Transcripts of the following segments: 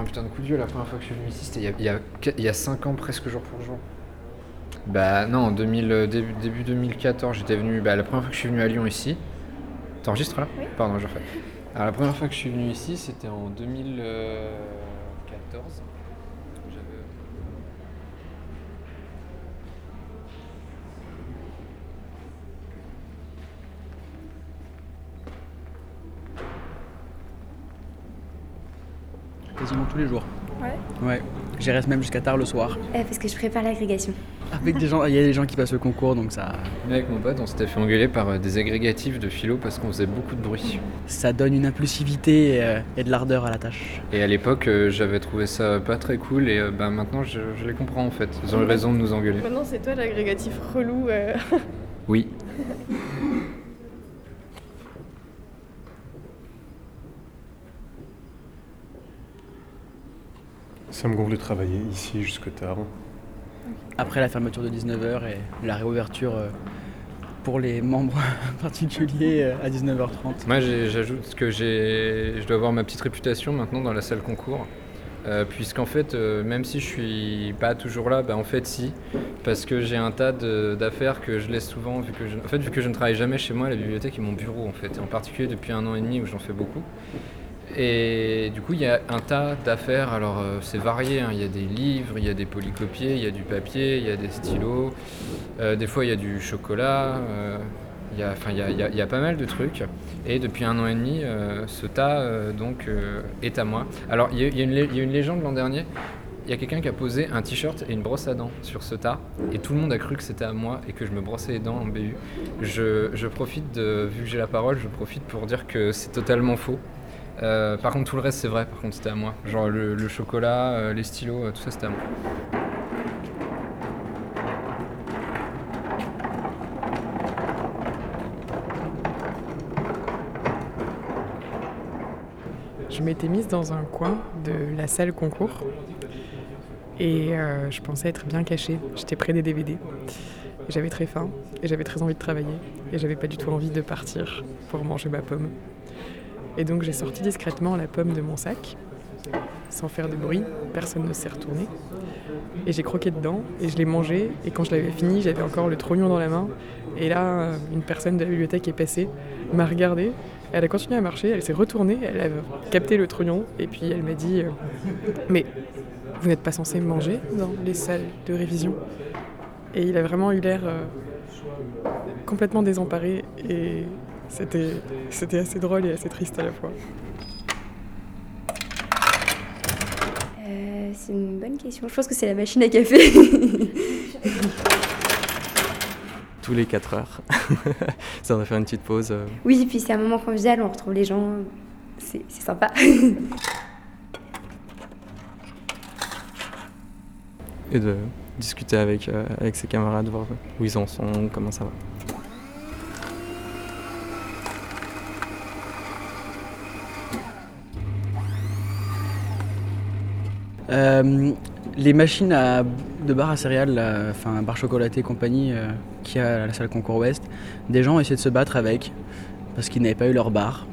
un putain de coup de vieux. La première fois que je suis venu ici, c'était il y a- il y, a, il y a 5 ans presque jour pour jour. Bah non, en 2000, euh, début, début 2014, j'étais venu. Bah, la première fois que je suis venu à Lyon ici. T'enregistres là? Oui. Pardon, je refais. Alors la première fois que je suis venu ici, c'était en 2014. J'avais- Quasiment tous les jours. Ouais. Ouais. J'y reste même jusqu'à tard le soir. Euh, parce que je prépare l'agrégation. Avec des gens, il y a des gens qui passent le concours, donc ça, Avec mon pote, on s'était fait engueuler par euh, des agrégatifs de philo parce qu'on faisait beaucoup de bruit. ça donne une impulsivité euh, et de l'ardeur à la tâche. Et à l'époque, euh, j'avais trouvé ça pas très cool et euh, bah, maintenant je, je les comprends en fait. Ils ont eu raison de nous engueuler. Maintenant, c'est toi l'agrégatif relou. euh. Oui. Ça me gonfle de travailler ici jusque tard. Après la fermeture de 19h et la réouverture euh, pour les membres particuliers euh, à 19h30. Moi j'ajoute que j'ai, je dois avoir ma petite réputation maintenant dans la salle concours. Euh, Puisqu'en fait, euh, même si je suis pas toujours là, bah en fait si, parce que j'ai un tas de- d'affaires que je laisse souvent, vu que je, en fait vu que je ne travaille jamais chez moi, la bibliothèque est mon bureau en fait, et en particulier depuis un an et demi où j'en fais beaucoup. Et du coup, il y a un tas d'affaires. Alors, euh, c'est varié. hein. Il y a des livres, il y a des polycopiers, il y a du papier, il y a des stylos. Euh, des fois, il y a du chocolat. euh, il y a, pas mal de trucs. Et depuis un an et demi, euh, ce tas euh, donc euh, est à moi. Alors, il y a une légende l'an dernier. Il y a quelqu'un qui a posé un t-shirt et une brosse à dents sur ce tas, et tout le monde a cru que c'était à moi et que je me brossais les dents en BU. Je, je profite de, vu que j'ai la parole, je profite pour dire que c'est totalement faux. Euh, par contre, tout le reste, c'est vrai. Par contre, c'était à moi. Genre le, chocolat, euh, les stylos, euh, tout ça, c'était à moi. Je m'étais mise dans un coin de la salle concours et je pensais être bien cachée. J'étais près des DVD. J'avais très faim et j'avais très envie de travailler et j'avais pas du tout envie de partir pour manger ma pomme. Et donc j'ai sorti discrètement la pomme de mon sac. Sans faire de bruit, personne ne s'est retourné. Et j'ai croqué dedans et je l'ai mangé. Et quand je l'avais fini, j'avais encore le trognon dans la main. Et là, une personne de la bibliothèque est passée, m'a regardé, elle a continué à marcher, elle s'est retournée, elle a capté le trognon. Et puis elle m'a dit euh, Mais vous n'êtes pas censé manger dans les salles de révision. Et il a vraiment eu l'air euh, complètement désemparé et c'était c'était assez drôle et assez triste à la fois. Euh, c'est une bonne question. Je pense que c'est la machine à café. tous les 4 heures. ça, on va faire une petite pause. euh. oui, puis c'est un moment convivial, on retrouve les gens. C'est c'est sympa. et de discuter avec, euh, avec ses camarades, voir où ils en sont, comment ça va. Euh, les machines à, de bar à céréales, enfin bar chocolaté et compagnie, euh, qu'il y a à la salle concours ouest, des gens ont essayé de se battre avec parce qu'ils n'avaient pas eu leur bar.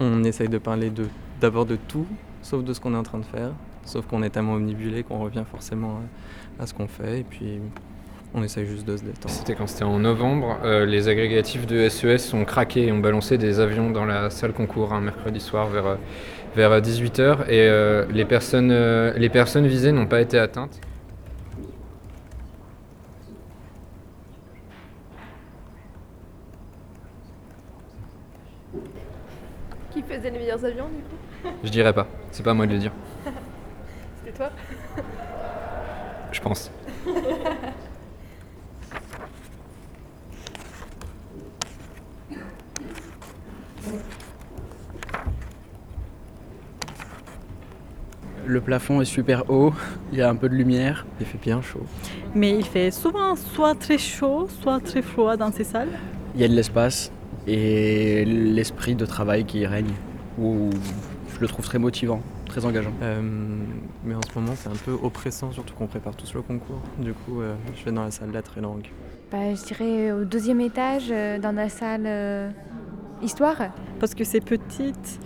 On essaye de parler de d'abord de tout, sauf de ce qu'on est en train de faire. Sauf qu'on est tellement omnibulé qu'on revient forcément à, à ce qu'on fait. Et puis, on essaye juste de se détendre. C'était quand c'était en novembre. euh, les agrégatifs de SES ont craqué et ont balancé des avions dans la salle concours un mercredi soir vers, euh, vers 18h. Et euh, les, personnes, euh, les personnes visées n'ont pas été atteintes. Qui faisait les meilleurs avions du coup? Je dirais pas. C'est pas à moi de le dire. C'était toi? Je pense. Le plafond est super haut, il y a un peu de lumière. Il fait bien chaud. Mais il fait souvent soit très chaud, soit très froid dans ces salles. Il y a de l'espace et l'esprit de travail qui règne. Où je le trouve très motivant, très engageant. Euh, mais en ce moment, c'est un peu oppressant, surtout qu'on prépare tous le concours. Du coup, euh, je vais dans la salle lettres et langues. Bah, je dirais au deuxième étage, euh, dans la salle euh, Histoire Parce que c'est petite,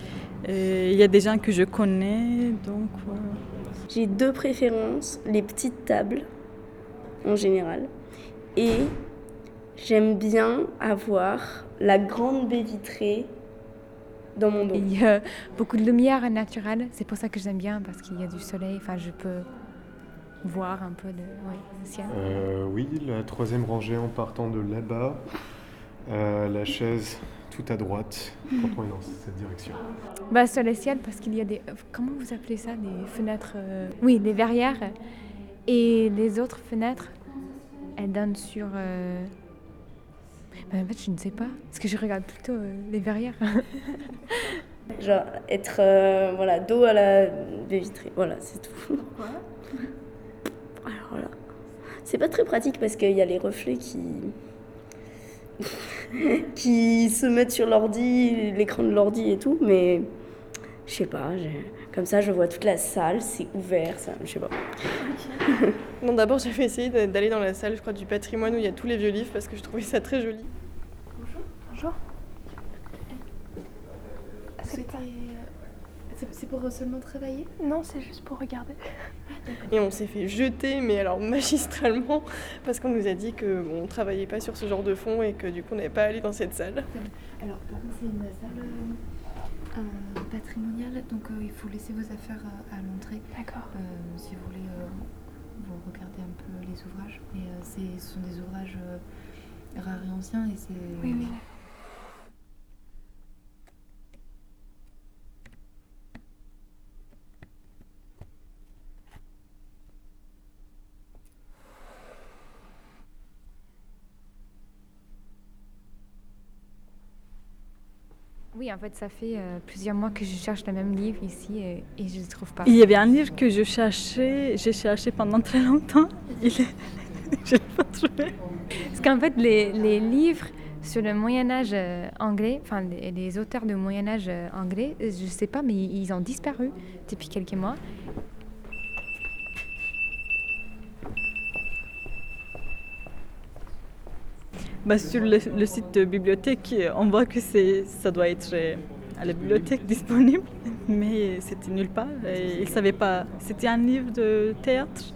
et il y a des gens que je connais, donc... euh, J'ai deux préférences, les petites tables en général et j'aime bien avoir la grande baie vitrée dans mon dos. Il y a beaucoup de lumière naturelle, c'est pour ça que j'aime bien, parce qu'il y a du soleil, enfin je peux voir un peu de ouais, le ciel. Euh, oui, la troisième rangée en partant de là-bas. Euh, la chaise tout à droite quand on est dans cette direction. Bah ciel, parce qu'il y a des... Comment vous appelez ça Des fenêtres... euh, Oui, des verrières. Et les autres fenêtres, elles donnent sur... euh, bah, en fait, je ne sais pas, parce que je regarde plutôt euh, les verrières. Genre être euh, voilà, dos à la baie vitrée. Voilà, c'est tout. Alors là, c'est pas très pratique parce qu'il y a les reflets qui qui se mettent sur l'ordi, l'écran de l'ordi et tout, mais je sais pas, comme ça je vois toute la salle, c'est ouvert, ça, je sais pas. Non, d'abord j'avais essayé d'a- d'aller dans la salle, je crois, du patrimoine où il y a tous les vieux livres parce que je trouvais ça très joli. C'est pour seulement travailler? Non, c'est juste pour regarder. Et on s'est fait jeter, mais alors magistralement, parce qu'on nous a dit que bon, on travaillait pas sur ce genre de fond et que du coup on n'avait pas à aller dans cette salle. Alors, par contre, c'est une salle euh, euh, patrimoniale, donc euh, il faut laisser vos affaires euh, à l'entrée. D'accord. si vous voulez, euh, vous regardez un peu les ouvrages. Et euh, ce sont des ouvrages euh, rares et anciens, et c'est. Oui, oui. Oui, en fait, ça fait euh, plusieurs mois que je cherche le même livre ici et, et je ne le trouve pas. Il y avait un livre que je cherchais, j'ai cherché pendant très longtemps. Il est... je l'ai pas trouvé. Parce qu'en fait, les, les livres sur le Moyen Âge euh, anglais, enfin les, les auteurs du Moyen Âge euh, anglais, je sais pas, mais ils ont disparu depuis quelques mois. Bah, sur le, site de bibliothèque, on voit que ça doit être euh, à la bibliothèque disponible, mais c'était nulle part. Ils savaient pas. C'était un livre de théâtre.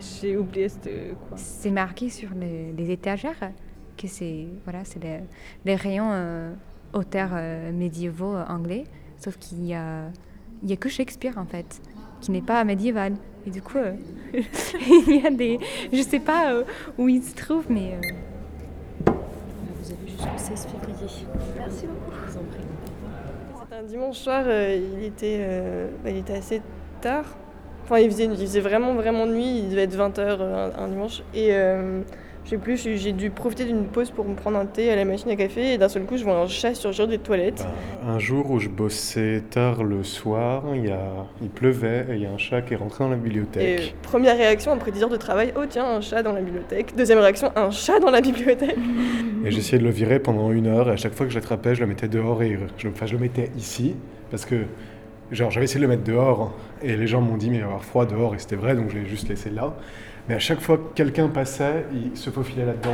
J'ai oublié c'était quoi. C'est marqué sur les, étagères que c'est voilà, c'est les rayons euh, auteurs euh, médiévaux anglais, sauf qu'il y a y a que Shakespeare en fait, qui n'est pas médiéval. Et du coup, il y a des, je sais pas où il se trouve, mais Vous avez jusqu'au 16 février. Merci beaucoup. Je vous en prie. C'était un dimanche soir, euh, il, était, euh, bah, il était assez tard. Enfin, il faisait, il faisait vraiment, vraiment nuit, il devait être 20h un, un dimanche. Et euh, je sais plus, j'ai dû profiter d'une pause pour me prendre un thé à la machine à café et d'un seul coup, je vois un chat surgir des toilettes. Un jour où je bossais tard le soir, il, y a... il pleuvait et il y a un chat qui est rentré dans la bibliothèque. première réaction après 10 heures de travail, oh tiens, un chat dans la bibliothèque. Deuxième réaction, un chat dans la bibliothèque. Et j'essayais de le virer pendant une heure et à chaque fois que je l'attrapais, je le mettais dehors et je, enfin, je le mettais ici parce que genre j'avais essayé de le mettre dehors et les gens m'ont dit mais il va y avoir froid dehors et c'était vrai donc je l'ai juste laissé là. Mais à chaque fois que quelqu'un passait, il se faufilait là-dedans.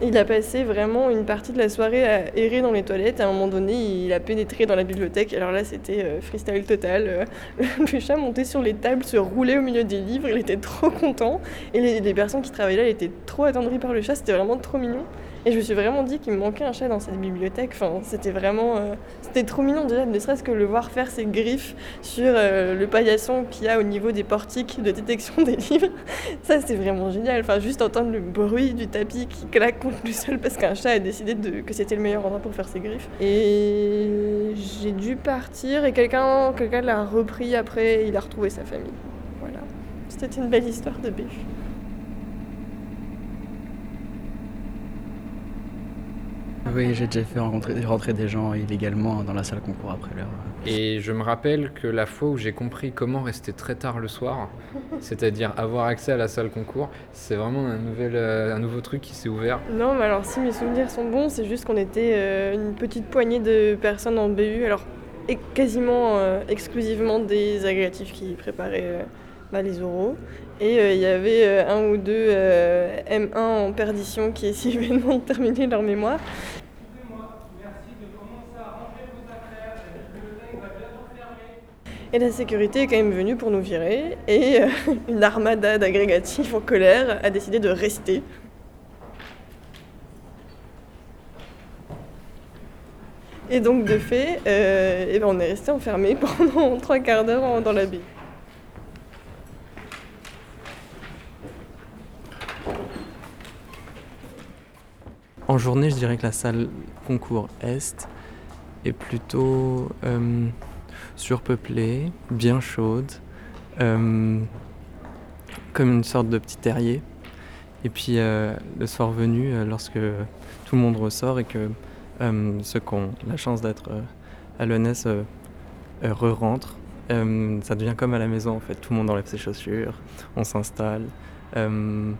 Il a passé vraiment une partie de la soirée à errer dans les toilettes. À un moment donné, il a pénétré dans la bibliothèque. Alors là, c'était euh, freestyle total. Euh, Le chat montait sur les tables, se roulait au milieu des livres. Il était trop content. Et les, personnes qui travaillaient là étaient trop attendries par le chat. C'était vraiment trop mignon. Et je me suis vraiment dit qu'il me manquait un chat dans cette bibliothèque. Enfin, c'était vraiment... euh, c'était trop mignon déjà, ne serait-ce que le voir faire ses griffes sur euh, le paillasson qu'il y a au niveau des portiques de détection des livres. Ça, c'est vraiment génial. Enfin, juste entendre le bruit du tapis qui claque contre le sol parce qu'un chat a décidé de- que c'était le meilleur endroit pour faire ses griffes. Et j'ai dû partir et quelqu'un quelqu'un l'a repris après il a retrouvé sa famille. Voilà. C'était une belle histoire de béche. Oui, j'ai déjà fait rencontrer, rentrer des gens illégalement dans la salle concours après l'heure. Et je me rappelle que la fois où j'ai compris comment rester très tard le soir, c'est-à-dire avoir accès à la salle concours, c'est vraiment un, nouvel, euh, un nouveau truc qui s'est ouvert. Non, mais alors si mes souvenirs sont bons, c'est juste qu'on était euh, une petite poignée de personnes en BU, alors et quasiment euh, exclusivement des agrégatifs qui préparaient euh, bah, les oraux. Et euh, il y avait euh, un ou deux euh, M1 en perdition qui essayaient vainement de terminer leur mémoire. Et la sécurité est quand même venue pour nous virer. Et euh, une armada d'agrégatifs en colère a décidé de rester. Et donc, de fait, euh, eh ben, on est resté enfermé pendant trois quarts d'heure dans la baie. En journée, je dirais que la salle concours Est est plutôt euh, surpeuplée, bien chaude, euh, comme une sorte de petit terrier. Et puis euh, le soir venu, euh, lorsque tout le monde ressort et que ceux qui ont la chance d'être à euh, re-rentrent, ça devient comme à la maison en fait. Tout le monde enlève ses chaussures, on s'installe, on,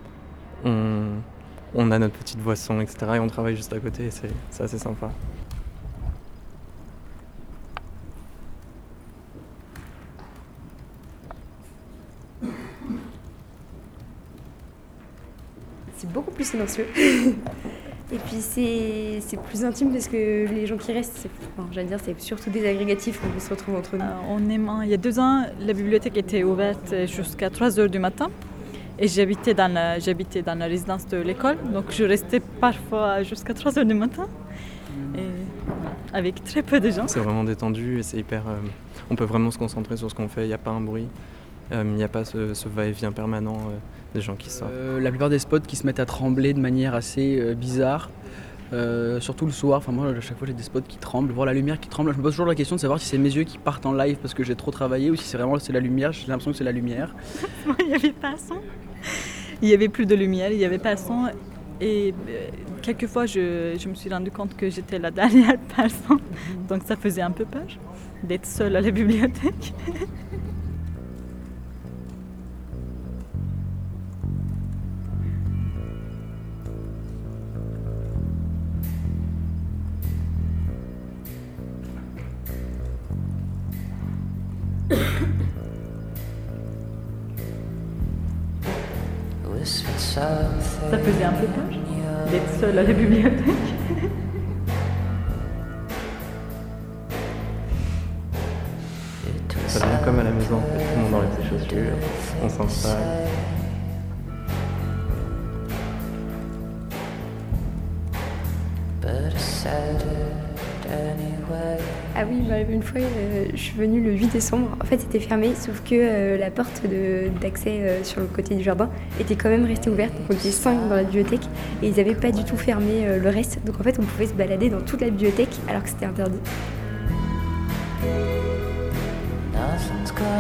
on a notre petite boisson, etc. Et on travaille juste à côté c'est assez sympa. C'est beaucoup plus silencieux. Et puis c'est c'est plus intime parce que les gens qui restent, enfin, j'allais dire, c'est surtout des agrégatifs où on se retrouve entre nous. Euh, on aime- il y a deux ans, la bibliothèque était ouverte jusqu'à 3 heures du matin. Et j'habitais dans, la, j'habitais dans la résidence de l'école, donc je restais parfois jusqu'à 3 heures du matin. Et avec très peu de gens. C'est vraiment détendu et c'est hyper. euh, on peut vraiment se concentrer sur ce qu'on fait, il n'y a pas un bruit, il n'y a pas ce, ce va-et-vient permanent euh, des gens qui sortent. Euh, la plupart des spots qui se mettent à trembler de manière assez euh, bizarre, euh, surtout le soir. Enfin, moi, à chaque fois, j'ai des spots qui tremblent. Voir la lumière qui tremble, je me pose toujours la question de savoir si c'est mes yeux qui partent en live parce que j'ai trop travaillé ou si c'est vraiment c'est la lumière. J'ai l'impression que c'est la lumière. il n'y avait pas son. Il n'y avait plus de lumière, il n'y avait pas son. Et euh, quelquefois, je, je me suis rendu compte que j'étais la dernière personne. Donc ça faisait un peu peur d'être seule à la bibliothèque. Ça faisait un peu peur d'être seule à la bibliothèque. Ça devient comme à la maison, en fait. tout le monde enlève ses chaussures, on s'installe. Ah oui, bah, une fois, euh, je suis venue le 8 décembre. En fait, c'était fermé, sauf que euh, la porte d'accès euh, sur le côté du jardin était quand même restée ouverte. Donc, on était 5 dans la bibliothèque et ils n'avaient pas du tout fermé le reste. Donc, en fait, on pouvait se balader dans toute la bibliothèque alors que c'était interdit.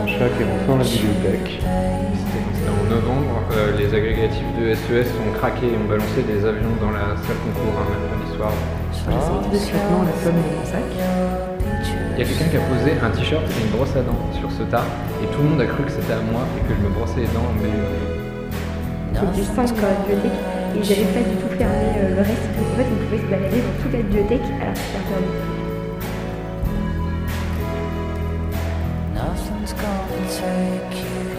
Jacques est rentré dans la bibliothèque, C'était en novembre, euh, les agrégatifs de SES ont craqué et ont balancé des avions dans la salle concours un mercredi soir. J'ai sorti discrètement la pomme de mon sac. Il y a quelqu'un qui a posé un t-shirt et une brosse à dents sur ce tas et tout le monde a cru que c'était à moi et que je me brossais les dents mais On était 5 dans la bibliothèque et ils n'avaient pas du tout fermé euh, le reste. Donc, en fait, on pouvait se balader dans toute la bibliothèque alors que c'était interdit. one's gonna take you.